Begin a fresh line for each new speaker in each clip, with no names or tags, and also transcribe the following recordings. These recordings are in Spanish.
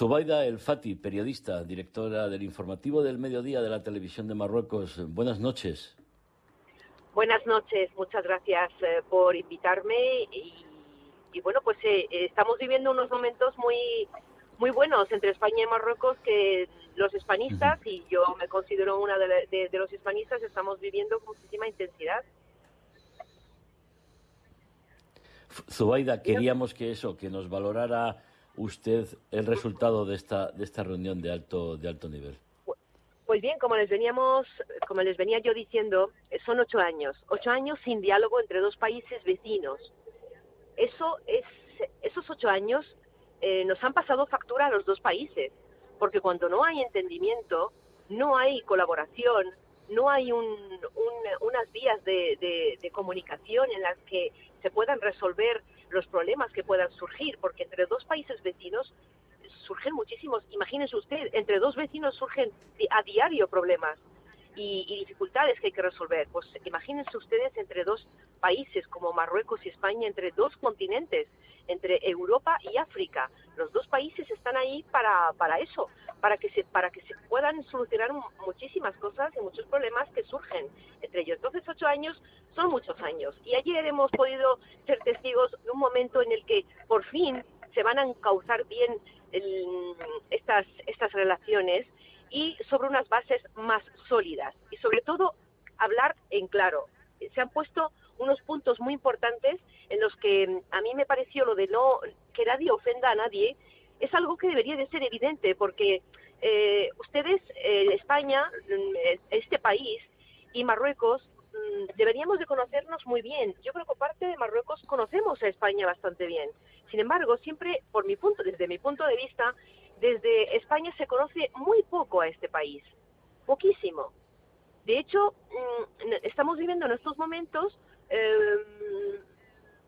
Zubaida El Fati, periodista, directora del informativo del mediodía de la televisión de Marruecos. Buenas noches.
Buenas noches, muchas gracias eh, por invitarme y, bueno, pues eh, estamos viviendo unos momentos muy muy buenos entre España y Marruecos que los hispanistas, y yo me considero una de, los hispanistas, estamos viviendo con muchísima intensidad.
Zubaida, queríamos que eso, que nos valorara usted el resultado de esta, de esta reunión de alto, de alto nivel.
Pues bien, como les veníamos, como les venía yo diciendo, son ocho años, ocho años sin diálogo entre dos países vecinos. Eso es, esos ocho años eh, nos han pasado factura a los dos países, porque cuando no hay entendimiento, no hay colaboración, no hay unas vías de, de comunicación en las que se puedan resolver los problemas que puedan surgir, porque entre dos países vecinos surgen muchísimos, imagínense usted, entre dos vecinos surgen a diario problemas y, dificultades que hay que resolver. Pues imagínense ustedes entre dos países como Marruecos y España, entre dos continentes, entre Europa y África. Los dos países están ahí para, para eso, para que, se, para que se puedan solucionar muchísimas cosas y muchos problemas que surgen entre ellos. Entonces, ocho años son muchos años. Y ayer hemos podido ser testigos de un momento en el que por fin se van a encauzar bien estas, estas relaciones y sobre unas bases más sólidas y sobre todo hablar en claro. Se han puesto unos puntos muy importantes en los que a mí me pareció lo de no que nadie ofenda a nadie es algo que debería de ser evidente porque eh, ustedes, eh, España, mm, este país y Marruecos mm, deberíamos de conocernos muy bien. Yo creo que parte de Marruecos conocemos a España bastante bien. Sin embargo, siempre, por mi punto, desde mi punto de vista, desde España se conoce muy poco a este país, poquísimo. De hecho, mm, estamos viviendo en estos momentos, em,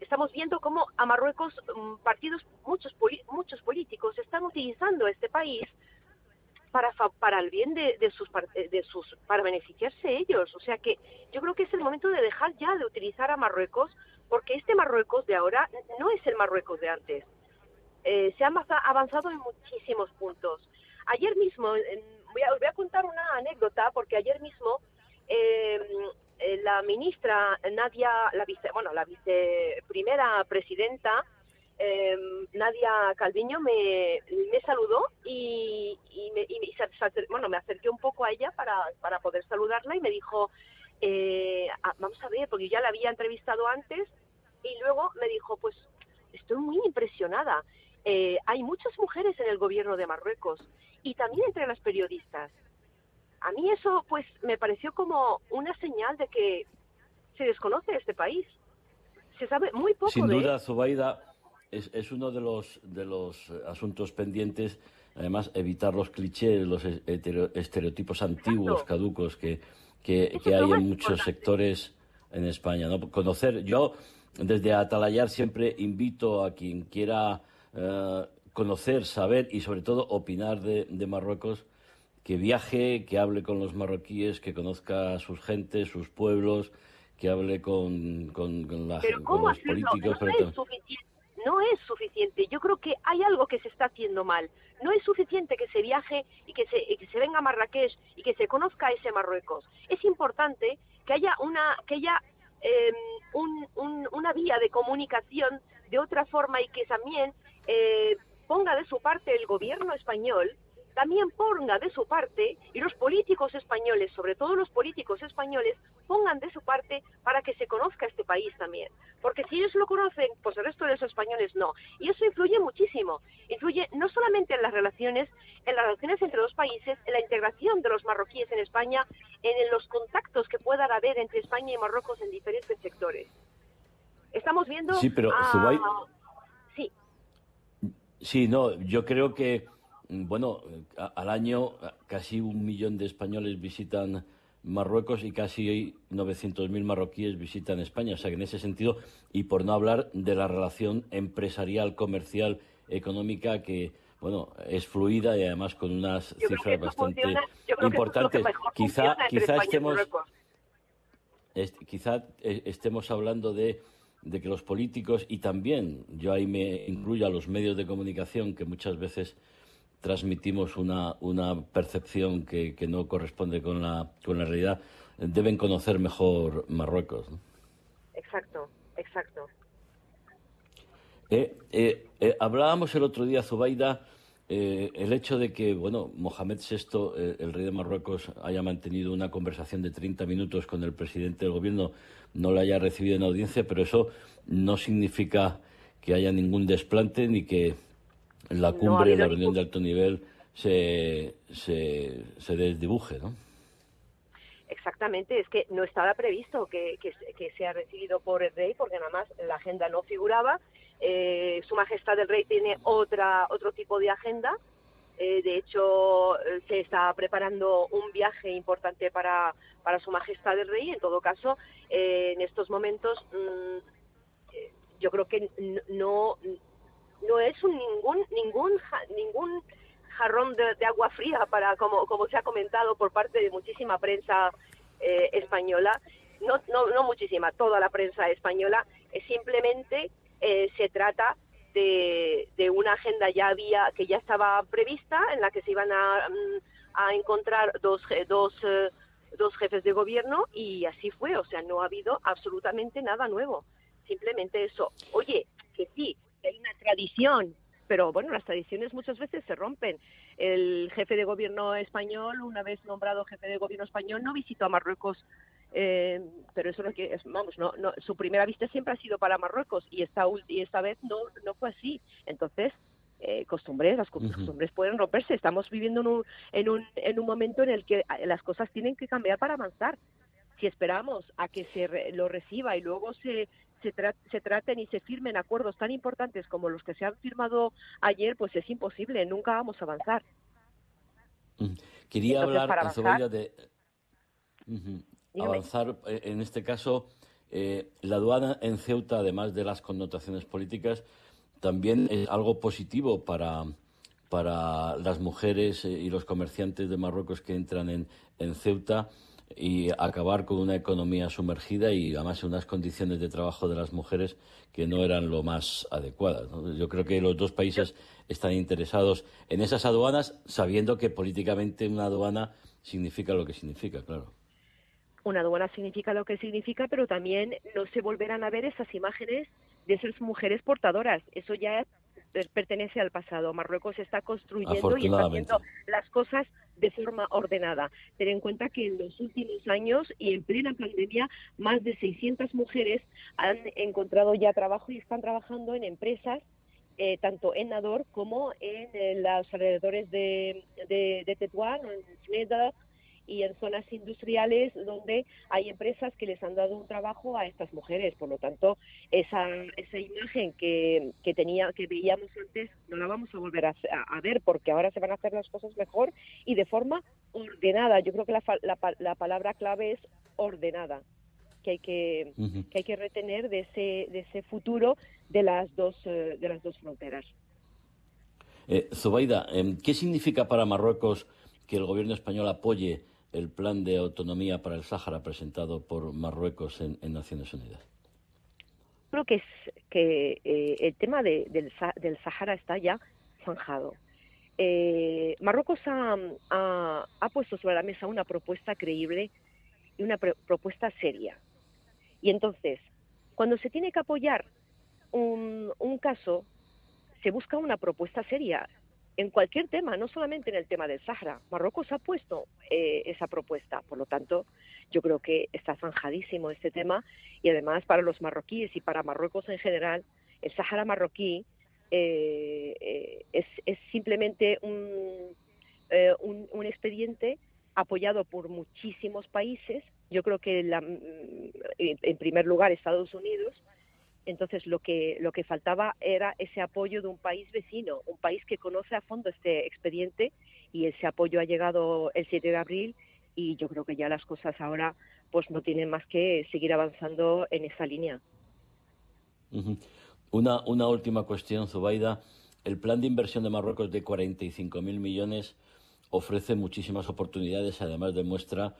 estamos viendo cómo a Marruecos mm, partidos, muchos, muchos políticos están utilizando este país para, para el bien de, sus, de sus, para beneficiarse ellos. O sea que yo creo que es el momento de dejar ya de utilizar a Marruecos porque este Marruecos de ahora no es el Marruecos de antes. Eh, se ha avanzado en muchísimos puntos. Ayer mismo, voy a, os voy a contar una anécdota, porque ayer mismo em, eh, la ministra Nadia, la vice, bueno, la viceprimera presidenta, em, Nadia Calviño, me, me saludó y, me, bueno, me acerqué un poco a ella para, poder saludarla y me dijo, eh, vamos a ver, porque ya la había entrevistado antes y luego me dijo, pues estoy muy impresionada. Eh, hay muchas mujeres en el gobierno de Marruecos y también entre las periodistas. A mí eso pues me pareció como una señal de que se desconoce este país. Se sabe muy poco.
Sin duda, Zubaida, es, es uno de los, de los asuntos pendientes además evitar los clichés, los estereotipos antiguos, caducos que, que, hay en muchos sectores en España. ¿no? Conocer, yo desde Atalayar siempre invito a quien quiera eh, conocer, saber y sobre todo opinar de, Marruecos, que viaje, que hable con los marroquíes, que conozca a sus gentes, sus pueblos, que hable con, con, los políticos.
no es suficiente. Yo creo que hay algo que se está haciendo mal. No es suficiente que se viaje y que se, que se venga a Marrakech y que se conozca ese Marruecos. Es importante que haya una, que haya em, una vía de comunicación de otra forma y que también eh, ponga de su parte el gobierno español también ponga de su parte y los políticos españoles, sobre todo los políticos españoles, pongan de su parte para que se conozca este país también. Porque si ellos lo conocen, pues el resto de los españoles no. Y eso influye muchísimo. Influye no solamente en las relaciones, en las relaciones entre dos países, en la integración de los marroquíes en España, en los contactos que puedan haber entre España y Marruecos en diferentes sectores. Estamos viendo...
Sí, pero. Sí, no, yo creo que bueno, al año casi un millón de españoles visitan Marruecos y casi 900.000 marroquíes visitan España. O sea que en ese sentido, y por no hablar de la relación empresarial, comercial, económica que, bueno, es fluida y además con unas cifras bastante importantes. Quizá, quizá estemos, quizá eh, estemos hablando de, de que los políticos y también, yo ahí me incluyo a los medios de comunicación que muchas veces transmitimos una, una percepción que, que, no corresponde con la, con la realidad, deben conocer mejor Marruecos.
Exacto, exacto.
Eh, eh, eh, hablábamos el otro día, Zubaida, el hecho de que, bueno, Mohamed VI, el rey de Marruecos, haya mantenido una conversación de 30 minutos con el presidente del gobierno, no la haya recibido en audiencia, pero eso no significa que haya ningún desplante ni que la cumbre, la reunión de alto nivel, se, se, se desdibuje, ¿no?
Exactamente, es que no estaba previsto que, que, sea recibido por el rey, porque nada más la agenda no figuraba. Eh, Su Majestad el Rey tiene otra otro tipo de agenda. Eh, de hecho, eh, se está preparando un viaje importante para, para Su Majestad el Rey. En todo caso, en estos momentos, mm, yo creo que no no es un ningún ningún ningún jarrón de, agua fría para como como se ha comentado por parte de muchísima prensa eh, española no, no no muchísima toda la prensa española es simplemente eh, se trata de, una agenda ya había que ya estaba prevista en la que se iban a, mm, encontrar dos dos eh, dos jefes de gobierno y así fue o sea no ha habido absolutamente nada nuevo simplemente eso oye que sí hay una tradición, pero bueno, las tradiciones muchas veces se rompen. El jefe de gobierno español, una vez nombrado jefe de gobierno español, no visitó a Marruecos, eh, pero eso no que vamos, no, no, su primera vista siempre ha sido para Marruecos y esta y esta vez no no fue así. Entonces eh, costumbres, las costumbres pueden romperse. Estamos viviendo en un, en, un, en un momento en el que las cosas tienen que cambiar para avanzar. Si esperamos a que se lo reciba y luego se, se, traten y se firmen acuerdos tan importantes como los que se han firmado ayer, pues es imposible, nunca vamos a avanzar.
Quería hablar, avanzar, de avanzar, eh, en este caso, eh, la aduana en Ceuta, además de las connotaciones políticas, también es algo positivo para, para las mujeres eh, y los comerciantes de Marruecos que entran en, en Ceuta y acabar con una economía sumergida y además unas condiciones de trabajo de las mujeres que no eran lo más adecuadas. Yo creo que los dos países están interesados en esas aduanas, sabiendo que políticamente una aduana significa lo que significa, claro.
Una aduana significa lo que significa, pero también no se volverán a ver esas imágenes de esas mujeres portadoras. Eso ya pertenece al pasado. Marruecos está construyendo y está haciendo las cosas de forma ordenada. Ten en cuenta que en los últimos años y en plena pandemia, más de 600 mujeres han encontrado ya trabajo y están trabajando en empresas eh, tanto en Nador como en, los alrededores de, de, de Tetuán, en Sneda, y en zonas industriales donde hay empresas que les han dado un trabajo a estas mujeres. Por lo tanto, esa, esa imagen que, que, tenía, que veíamos antes no la vamos a volver a, ver porque ahora se van a hacer las cosas mejor y de forma ordenada. Yo creo que la, la, la palabra clave es ordenada que hay que, que hay que retener de ese, de ese futuro de las dos, eh, de las dos fronteras.
Eh, Zubaida, em, ¿qué significa para Marruecos que el gobierno español apoye el plan de autonomía para el Sáhara presentado por Marruecos en, Naciones Unidas?
Creo que, es, que eh, el tema del, Sáhara está ya zanjado. Eh, Marruecos ha, ha, puesto sobre la mesa una propuesta creíble y una propuesta seria. Y entonces, cuando se tiene que apoyar un, un caso, se busca una propuesta seria en cualquier tema, no solamente en el tema del Sahara. Marruecos ha puesto eh, esa propuesta, por lo tanto, yo creo que está zanjadísimo este tema y además para los marroquíes y para Marruecos en general, el Sahara marroquí eh, eh, es, es, simplemente un, un, expediente apoyado por muchísimos países. Yo creo que en primer lugar Estados Unidos, entonces lo que lo que faltaba era ese apoyo de un país vecino, un país que conoce a fondo este expediente y ese apoyo ha llegado el 7 de abril y yo creo que ya las cosas ahora pues no tienen más que seguir avanzando en esa línea.
Una una última cuestión, Zubaida. El plan de inversión de Marruecos de 45.000 millones ofrece muchísimas oportunidades, además demuestra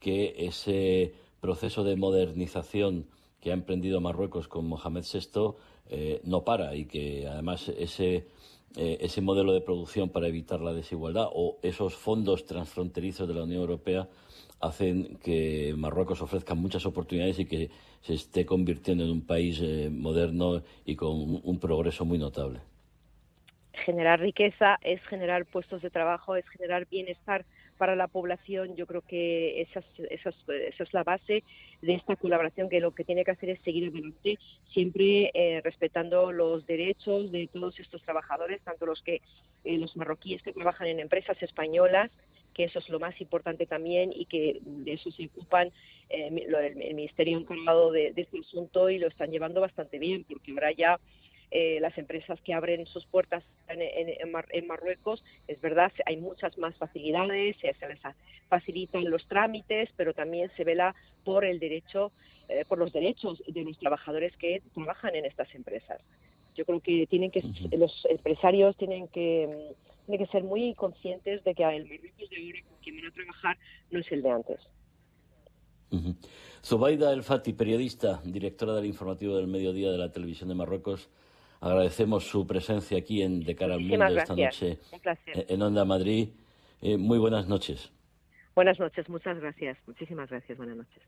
que ese proceso de modernización que ha emprendido Marruecos con Mohamed VI eh, no para y que además ese, eh, ese modelo de producción para evitar la desigualdad o esos fondos transfronterizos de la Unión Europea hacen que Marruecos ofrezca muchas oportunidades y que se esté convirtiendo en un país eh, moderno y con un progreso muy notable.
Generar riqueza es generar puestos de trabajo, es generar bienestar para la población. Yo creo que esa es, la base de esta colaboración, que lo que tiene que hacer es seguir adelante, siempre eh, respetando los derechos de todos estos trabajadores, tanto los que eh, los marroquíes que trabajan en empresas españolas, que eso es lo más importante también y que de eso se ocupan eh, el, Ministerio encargado de, de este asunto y lo están llevando bastante bien, porque ahora ya eh, las empresas que abren sus puertas en, Marruecos, es verdad, hay muchas más facilidades, se, les facilitan los trámites, pero también se vela por el derecho, eh, por los derechos de los trabajadores que trabajan en estas empresas. Yo creo que tienen que los empresarios tienen que tienen que ser muy conscientes de que el Marruecos de ahora con quien van a trabajar no es el de antes.
Zubaida El Fati, periodista, directora del informativo del mediodía de la televisión de Marruecos, Agradecemos su presencia aquí en De cara al mundo esta noche en Onda Madrid. Eh, muy buenas noches.
Buenas noches, muchas gracias. Muchísimas gracias. Buenas noches.